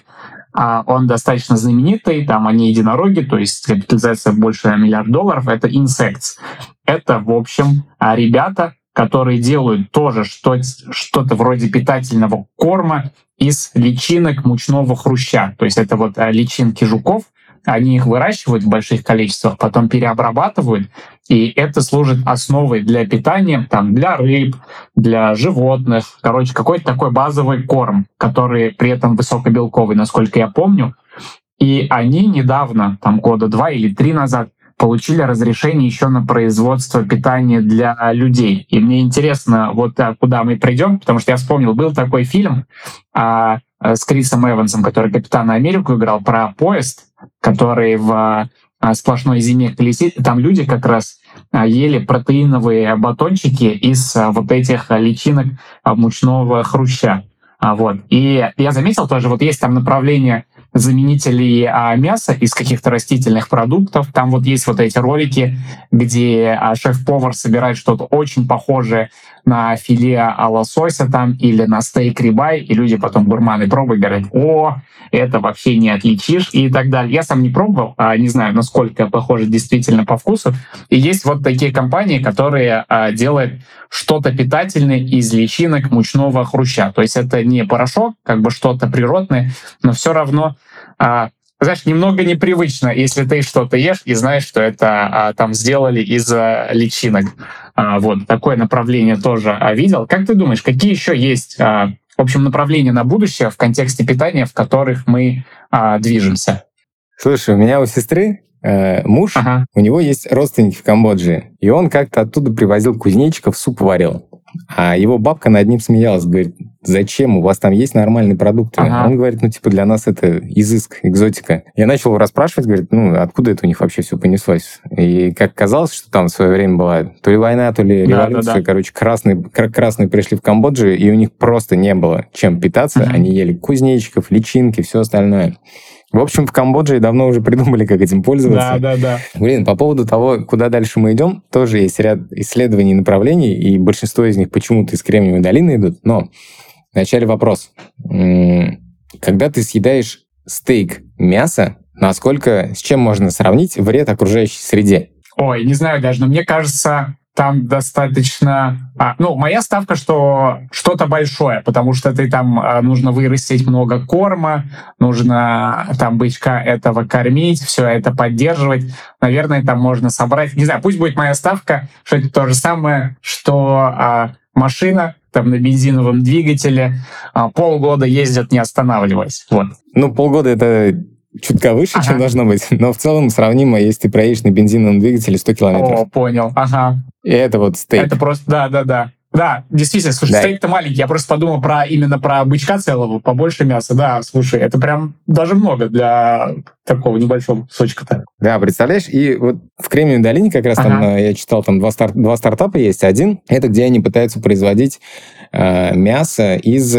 он достаточно знаменитый, там они единороги, то есть капитализация больше миллиард долларов, это Insects. Это, в общем, ребята, которые делают тоже что-то вроде питательного корма из личинок мучного хруща. То есть это вот личинки жуков, они их выращивают в больших количествах, потом переобрабатывают, и это служит основой для питания там, для рыб, для животных. Короче, какой-то такой базовый корм, который при этом высокобелковый, насколько я помню. И они недавно, там года два или три назад, получили разрешение еще на производство питания для людей. И мне интересно, вот э, куда мы придем, потому что я вспомнил, был такой фильм а, с Крисом Эвансом, который Капитана Америку играл, про поезд, который в а, сплошной зиме колесит. Там люди как раз а, ели протеиновые батончики из а, вот этих личинок мучного хруща. Вот. И я заметил тоже, вот есть там направление заменителей а, мяса из каких-то растительных продуктов. Там вот есть вот эти ролики, где а, шеф-повар собирает что-то очень похожее на филе а, лосося там или на стейк рибай, и люди потом гурманы пробуют, говорят, о, это вообще не отличишь и так далее. Я сам не пробовал, а, не знаю, насколько похоже действительно по вкусу. И есть вот такие компании, которые а, делают что-то питательное из личинок мучного хруща. То есть это не порошок, как бы что-то природное, но все равно а, знаешь, немного непривычно, если ты что-то ешь и знаешь, что это а, там сделали из а, личинок. А, вот такое направление тоже а, видел. Как ты думаешь, какие еще есть, а, в общем, направления на будущее в контексте питания, в которых мы а, движемся? Слушай, у меня у сестры э, муж, ага. у него есть родственники в Камбодже, и он как-то оттуда привозил кузнечиков, суп варил. А его бабка над ним смеялась, говорит, зачем, у вас там есть нормальные продукты? Ага. Он говорит, ну, типа, для нас это изыск, экзотика. Я начал его расспрашивать, говорит, ну, откуда это у них вообще все понеслось? И как казалось, что там в свое время была то ли война, то ли революция, да, да, да. короче, красные, красные пришли в Камбоджу, и у них просто не было чем питаться. Ага. Они ели кузнечиков, личинки, все остальное. В общем, в Камбодже давно уже придумали, как этим пользоваться. Да, да, да. Блин, по поводу того, куда дальше мы идем, тоже есть ряд исследований и направлений, и большинство из них почему-то из Кремниевой долины идут. Но вначале вопрос. Когда ты съедаешь стейк мяса, насколько, с чем можно сравнить вред окружающей среде? Ой, не знаю даже, но мне кажется, там достаточно... А, ну, моя ставка, что что-то большое, потому что ты там а, нужно вырастить много корма, нужно там бычка этого кормить, все это поддерживать. Наверное, там можно собрать... Не знаю, пусть будет моя ставка, что это то же самое, что а, машина там на бензиновом двигателе а, полгода ездят, не останавливаясь. Вот. Ну, полгода — это чутка выше, ага. чем должно быть, но в целом сравнимо, если ты проедешь на бензиновом двигателе 100 километров. О, понял, ага. И это вот стейк. Это просто, да-да-да. Да, действительно, слушай, да. стейк-то маленький. Я просто подумал про именно про бычка целого, побольше мяса. Да, слушай, это прям даже много для такого небольшого кусочка-то. Да, представляешь? И вот в Кремниевой долине как раз ага. там, э, я читал, там два, стар, два стартапа есть. Один — это где они пытаются производить э, мясо из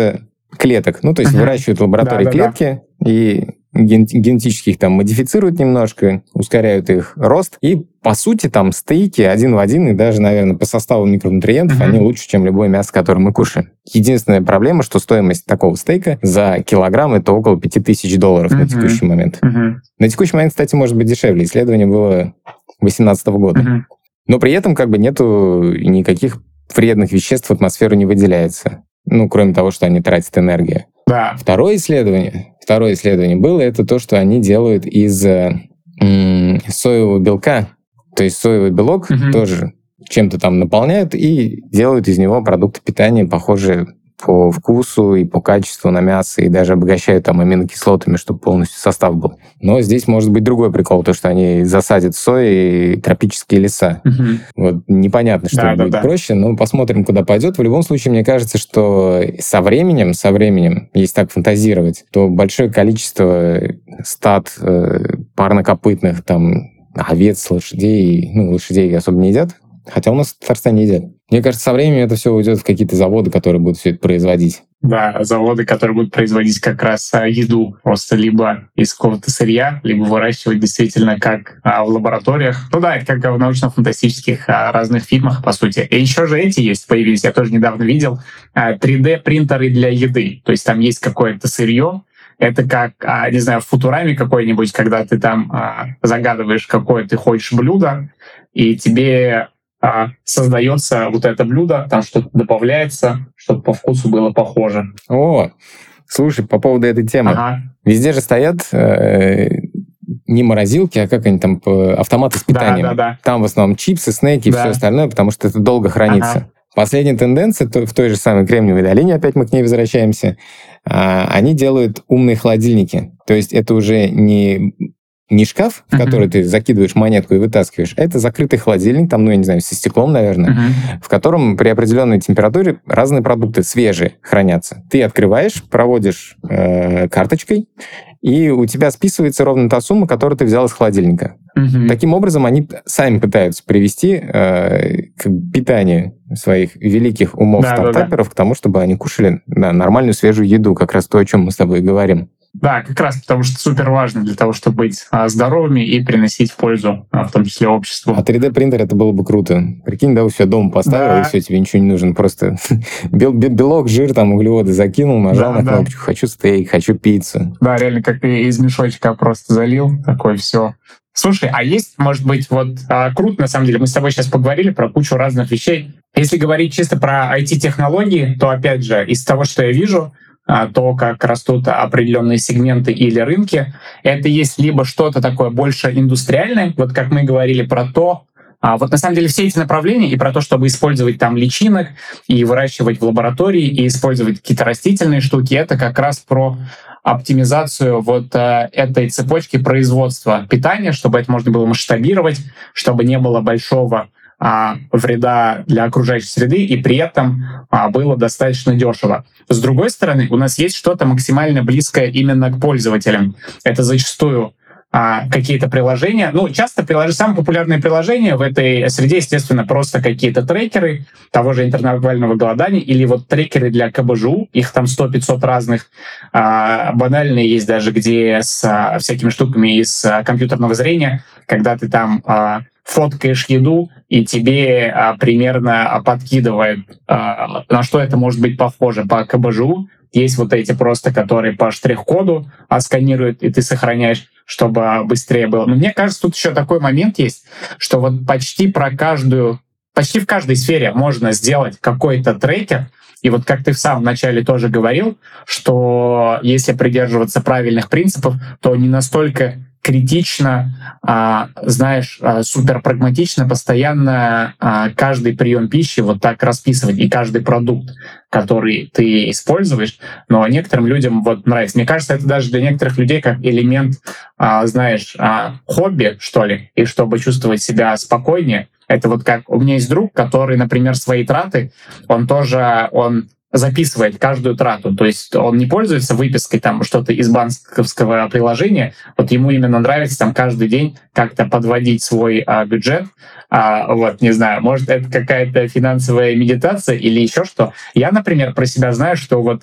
клеток. Ну, то есть ага. выращивают в лаборатории да, клетки да. и ген генетически их там модифицируют немножко, ускоряют их рост, и по сути там стейки один в один, и даже, наверное, по составу микронутриентов mm-hmm. они лучше, чем любое мясо, которое мы кушаем. Единственная проблема, что стоимость такого стейка за килограмм это около 5000 долларов mm-hmm. на текущий момент. Mm-hmm. На текущий момент, кстати, может быть дешевле. Исследование было 2018 года. Mm-hmm. Но при этом как бы нету никаких вредных веществ в атмосферу не выделяется. Ну, кроме того, что они тратят энергию. Да. Второе исследование, второе исследование было, это то, что они делают из э, соевого белка. То есть соевый белок угу. тоже чем-то там наполняют и делают из него продукты питания, похожие по вкусу и по качеству на мясо, и даже обогащают там аминокислотами, чтобы полностью состав был. Но здесь может быть другой прикол, то, что они засадят сои и тропические леса. Угу. Вот непонятно, что да, будет да, проще, но посмотрим, куда пойдет. В любом случае, мне кажется, что со временем, со временем, если так фантазировать, то большое количество стад э, парнокопытных, там, овец, лошадей, ну, лошадей особо не едят, хотя у нас в Татарстане едят. Мне кажется, со временем это все уйдет в какие-то заводы, которые будут все это производить. Да, заводы, которые будут производить как раз а, еду просто либо из какого-то сырья, либо выращивать действительно как а, в лабораториях. Ну да, это как в научно-фантастических а, разных фильмах, по сути. И еще же эти есть, появились, я тоже недавно видел, 3D-принтеры для еды. То есть там есть какое-то сырье, это как, не знаю, в Футураме какой-нибудь, когда ты там загадываешь, какое ты хочешь блюдо, и тебе а, создается вот это блюдо, там что-то добавляется, чтобы по вкусу было похоже. О, слушай, по поводу этой темы. Ага. Везде же стоят э, не морозилки, а как они там, автоматы с питанием. Да, да, да. Там в основном чипсы, снеки и да. все остальное, потому что это долго хранится. Ага. Последняя тенденция в той же самой Кремниевой долине, опять мы к ней возвращаемся, а, они делают умные холодильники. То есть это уже не не шкаф, в uh-huh. который ты закидываешь монетку и вытаскиваешь, а это закрытый холодильник, там, ну, я не знаю, со стеклом, наверное, uh-huh. в котором при определенной температуре разные продукты свежие хранятся. Ты открываешь, проводишь э, карточкой, и у тебя списывается ровно та сумма, которую ты взял из холодильника. Угу. Таким образом, они сами пытаются привести э, к питанию своих великих умов да, стартаперов да, да. к тому, чтобы они кушали да, нормальную свежую еду, как раз то, о чем мы с тобой говорим. Да, как раз потому что супер важно для того, чтобы быть а, здоровыми и приносить пользу, а, в том числе обществу. А 3D-принтер это было бы круто. Прикинь, да, у себя дома поставил, да. и все, тебе ничего не нужно. Просто белок, жир, там, углеводы закинул, нажал да, на кнопочку. Да. Хочу стейк, хочу пиццу. Да, реально, как ты из мешочка просто залил, такой все. Слушай, а есть, может быть, вот а, круто, на самом деле, мы с тобой сейчас поговорили про кучу разных вещей. Если говорить чисто про IT-технологии, то, опять же, из того, что я вижу, то, как растут определенные сегменты или рынки. Это есть либо что-то такое больше индустриальное, вот как мы говорили про то, а вот на самом деле все эти направления и про то, чтобы использовать там личинок и выращивать в лаборатории и использовать какие-то растительные штуки, это как раз про оптимизацию вот э, этой цепочки производства питания, чтобы это можно было масштабировать, чтобы не было большого а, вреда для окружающей среды и при этом а, было достаточно дешево. С другой стороны, у нас есть что-то максимально близкое именно к пользователям. Это зачастую а, какие-то приложения. Ну, часто прилож... самые популярные приложения в этой среде, естественно, просто какие-то трекеры того же интервального голодания или вот трекеры для КБЖУ. Их там 100-500 разных. А, банальные есть даже, где с а, всякими штуками из а, компьютерного зрения, когда ты там а, фоткаешь еду, и тебе а, примерно а, подкидывает, а, на что это может быть похоже по КБЖУ. Есть вот эти просто, которые по штрих-коду а, сканируют, и ты сохраняешь, чтобы быстрее было. Но мне кажется, тут еще такой момент есть, что вот почти про каждую, почти в каждой сфере можно сделать какой-то трекер, и вот как ты в самом начале тоже говорил, что если придерживаться правильных принципов, то не настолько критично, а, знаешь, а, супер прагматично, постоянно а, каждый прием пищи вот так расписывать и каждый продукт, который ты используешь. Но некоторым людям вот нравится. Мне кажется, это даже для некоторых людей как элемент, знаешь, хобби, что ли, и чтобы чувствовать себя спокойнее. Это вот как у меня есть друг, который, например, свои траты, он тоже, он записывает каждую трату. То есть он не пользуется выпиской там что-то из банковского приложения. Вот ему именно нравится там каждый день как-то подводить свой а, бюджет. А, вот, не знаю, может, это какая-то финансовая медитация или еще что. Я, например, про себя знаю, что вот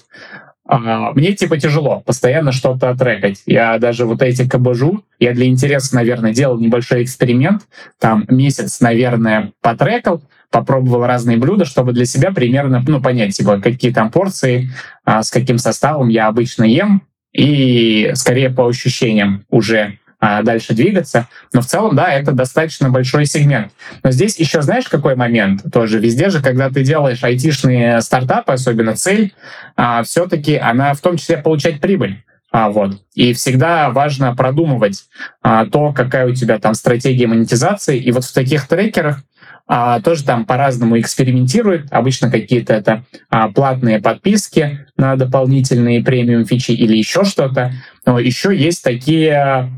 а, мне типа тяжело постоянно что-то трекать. Я даже вот эти КБЖУ, я для интереса, наверное, делал небольшой эксперимент, там месяц, наверное, потрекал, попробовал разные блюда, чтобы для себя примерно ну, понять, типа, какие там порции, а, с каким составом я обычно ем, и скорее по ощущениям уже а, дальше двигаться. Но в целом, да, это достаточно большой сегмент. Но здесь еще знаешь, какой момент тоже? Везде же, когда ты делаешь айтишные стартапы, особенно цель, а, все-таки она в том числе получать прибыль. А, вот. И всегда важно продумывать а, то, какая у тебя там стратегия монетизации. И вот в таких трекерах а, тоже там по-разному экспериментирует. Обычно какие-то это а, платные подписки на дополнительные премиум фичи или еще что-то. Но еще есть такие,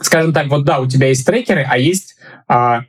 скажем так, вот да, у тебя есть трекеры, а есть а,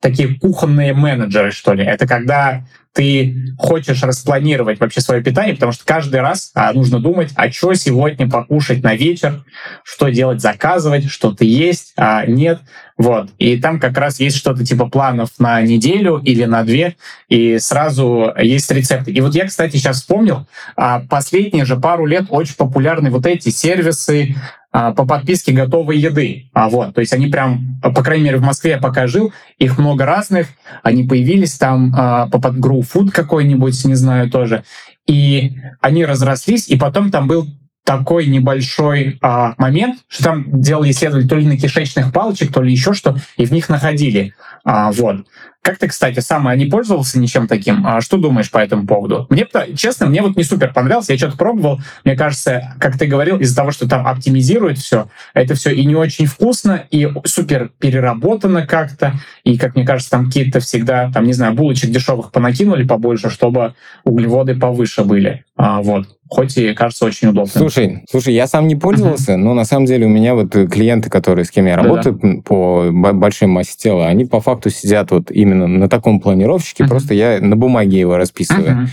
такие кухонные менеджеры, что ли. Это когда ты хочешь распланировать вообще свое питание, потому что каждый раз а, нужно думать, а что сегодня покушать на вечер, что делать, заказывать, что-то есть, а нет. Вот. И там как раз есть что-то типа планов на неделю или на две, и сразу есть рецепты. И вот я, кстати, сейчас вспомнил, а, последние же пару лет очень популярны вот эти сервисы по подписке готовой еды. А вот, то есть они прям, по крайней мере, в Москве я пока жил, их много разных, они появились там а, по под Food какой-нибудь, не знаю, тоже. И они разрослись, и потом там был такой небольшой а, момент, что там делали исследования то ли на кишечных палочек, то ли еще что, и в них находили. А, вот. Как ты, кстати, сам не пользовался ничем таким? А что думаешь по этому поводу? Мне, честно, мне вот не супер понравилось. Я что-то пробовал. Мне кажется, как ты говорил, из-за того, что там оптимизирует все, это все и не очень вкусно, и супер переработано как-то. И, как мне кажется, там какие-то всегда, там, не знаю, булочек дешевых понакинули побольше, чтобы углеводы повыше были. А, вот хоть и кажется очень удобно. Слушай, слушай, я сам не пользовался, uh-huh. но на самом деле у меня вот клиенты, которые с кем я работаю Да-да. по большой массе тела, они по факту сидят вот именно на таком планировщике, uh-huh. просто я на бумаге его расписываю. Uh-huh.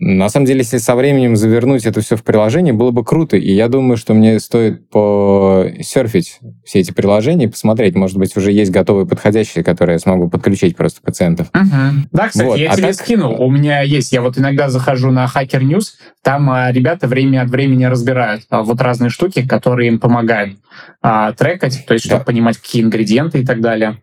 На самом деле, если со временем завернуть это все в приложение, было бы круто. И я думаю, что мне стоит посерфить все эти приложения и посмотреть. Может быть, уже есть готовые подходящие, которые я смогу подключить просто пациентов. Угу. Да, кстати, вот. я а тебе так... скинул. У меня есть. Я вот иногда захожу на Hacker News. Там а, ребята время от времени разбирают а, вот разные штуки, которые им помогают а, трекать, то есть, чтобы да. понимать, какие ингредиенты и так далее.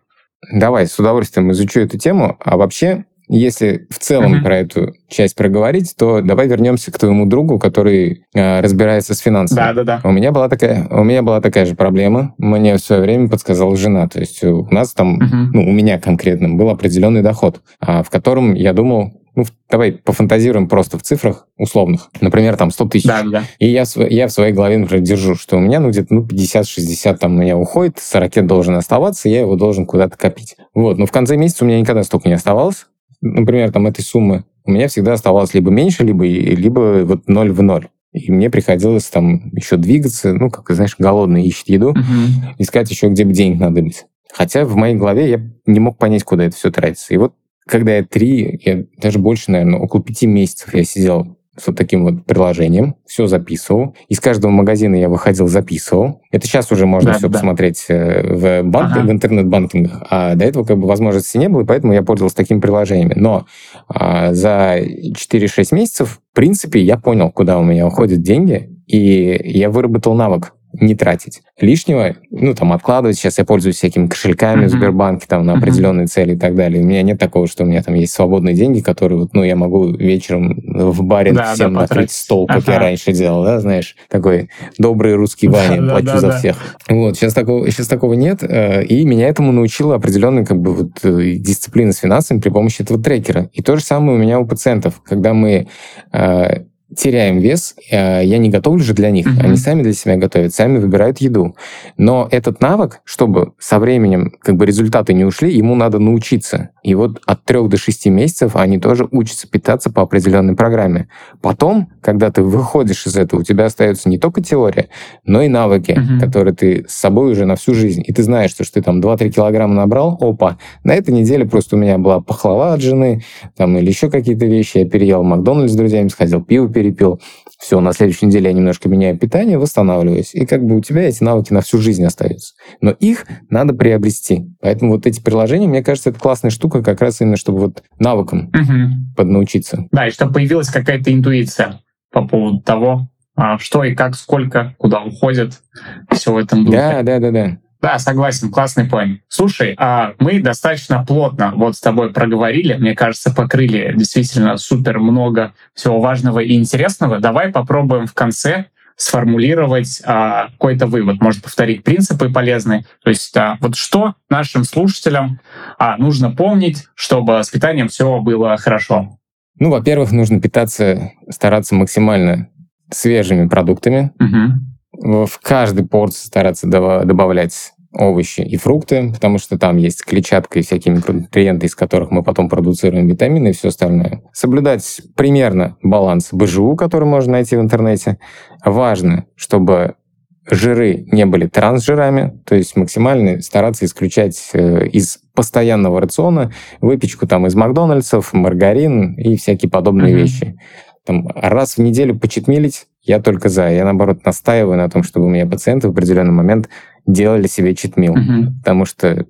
Давай, с удовольствием изучу эту тему. А вообще, если в целом uh-huh. про эту часть проговорить, то давай вернемся к твоему другу, который э, разбирается с финансами. Да, да, да. У меня была такая, у меня была такая же проблема. Мне в свое время подсказала жена. То есть у нас там, uh-huh. ну, у меня конкретно был определенный доход, а, в котором я думал, ну, давай пофантазируем просто в цифрах условных. Например, там 100 тысяч. Да, да. И я, я в своей голове, например, держу, что у меня, ну, где-то, ну, 50-60 там у меня уходит, 40 должен оставаться, я его должен куда-то копить. Вот, но в конце месяца у меня никогда столько не оставалось например, там этой суммы, у меня всегда оставалось либо меньше, либо, либо вот ноль в ноль. И мне приходилось там еще двигаться, ну, как, знаешь, голодный ищет еду, uh-huh. искать еще, где бы денег надо быть. Хотя в моей голове я не мог понять, куда это все тратится. И вот когда я три, я даже больше, наверное, около пяти месяцев я сидел с вот таким вот приложением, все записывал. Из каждого магазина я выходил, записывал. Это сейчас уже можно да, все да. посмотреть э, в, банк, ага. в интернет-банкингах, а до этого как бы возможности не было, поэтому я пользовался такими приложениями. Но а, за 4-6 месяцев, в принципе, я понял, куда у меня уходят деньги, и я выработал навык не тратить лишнего, ну, там, откладывать. Сейчас я пользуюсь всякими кошельками mm-hmm. в Сбербанке, там, на определенные mm-hmm. цели и так далее. У меня нет такого, что у меня там есть свободные деньги, которые, вот, ну, я могу вечером в баре да, всем да, накрыть стол, как ага. я раньше делал, да, знаешь, такой добрый русский Ваня, плачу за всех. Вот, сейчас такого, сейчас такого нет, э, и меня этому научила определенная, как бы, вот, э, дисциплина с финансами при помощи этого трекера. И то же самое у меня у пациентов, когда мы э, теряем вес, э, я не готовлю же для них. Mm-hmm. Они сами для себя готовят, сами выбирают еду. Но этот навык, чтобы со временем как бы результаты не ушли, ему надо научиться. И вот от трех до шести месяцев они тоже учатся питаться по определенной программе. Потом, когда ты выходишь из этого, у тебя остается не только теория, но и навыки, mm-hmm. которые ты с собой уже на всю жизнь. И ты знаешь, что, что ты там 2-3 килограмма набрал, опа, на этой неделе просто у меня была пахлава от жены, там, или еще какие-то вещи, я переел в Макдональдс с друзьями, сходил, пиво перепил. Все, на следующей неделе я немножко меняю питание, восстанавливаюсь. И как бы у тебя эти навыки на всю жизнь остаются. Но их надо приобрести. Поэтому вот эти приложения, мне кажется, это классная штука как раз именно, чтобы вот навыкам угу. поднаучиться. Да, и чтобы появилась какая-то интуиция по поводу того, а, что и как, сколько, куда уходит, все в этом духе. Да, да, да, да. Да, согласен, классный план. Слушай, а мы достаточно плотно вот с тобой проговорили, мне кажется, покрыли действительно супер много всего важного и интересного. Давай попробуем в конце сформулировать а, какой-то вывод, может повторить принципы полезные. То есть а, вот что нашим слушателям а, нужно помнить, чтобы с питанием все было хорошо? Ну, во-первых, нужно питаться, стараться максимально свежими продуктами. Угу. В каждой порции стараться добавлять овощи и фрукты, потому что там есть клетчатка и всякие микронутриенты, из которых мы потом продуцируем витамины и все остальное. Соблюдать примерно баланс БЖУ, который можно найти в интернете. Важно, чтобы жиры не были трансжирами, то есть максимально стараться исключать э, из постоянного рациона выпечку там из Макдональдсов, маргарин и всякие подобные mm-hmm. вещи. Там, раз в неделю почетмилить, я только за. Я, наоборот, настаиваю на том, чтобы у меня пациенты в определенный момент делали себе читмил. Mm-hmm. Потому что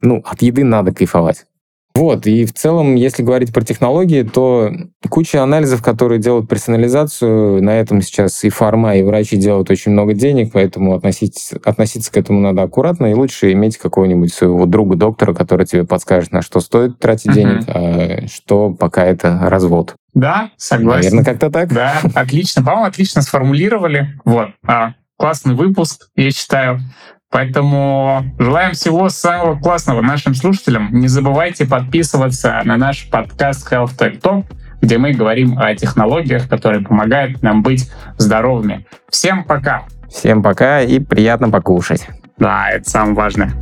ну, от еды надо кайфовать. Вот, и в целом, если говорить про технологии, то куча анализов, которые делают персонализацию, на этом сейчас и фарма, и врачи делают очень много денег, поэтому относиться, относиться к этому надо аккуратно, и лучше иметь какого-нибудь своего друга-доктора, который тебе подскажет, на что стоит тратить uh-huh. денег, а что пока это развод. Да, согласен. Наверное, как-то так. Да, отлично. По-моему, отлично сформулировали. Вот. А, классный выпуск, я считаю. Поэтому желаем всего самого классного нашим слушателям. Не забывайте подписываться на наш подкаст Health Tech Talk, где мы говорим о технологиях, которые помогают нам быть здоровыми. Всем пока! Всем пока и приятно покушать. Да, это самое важное.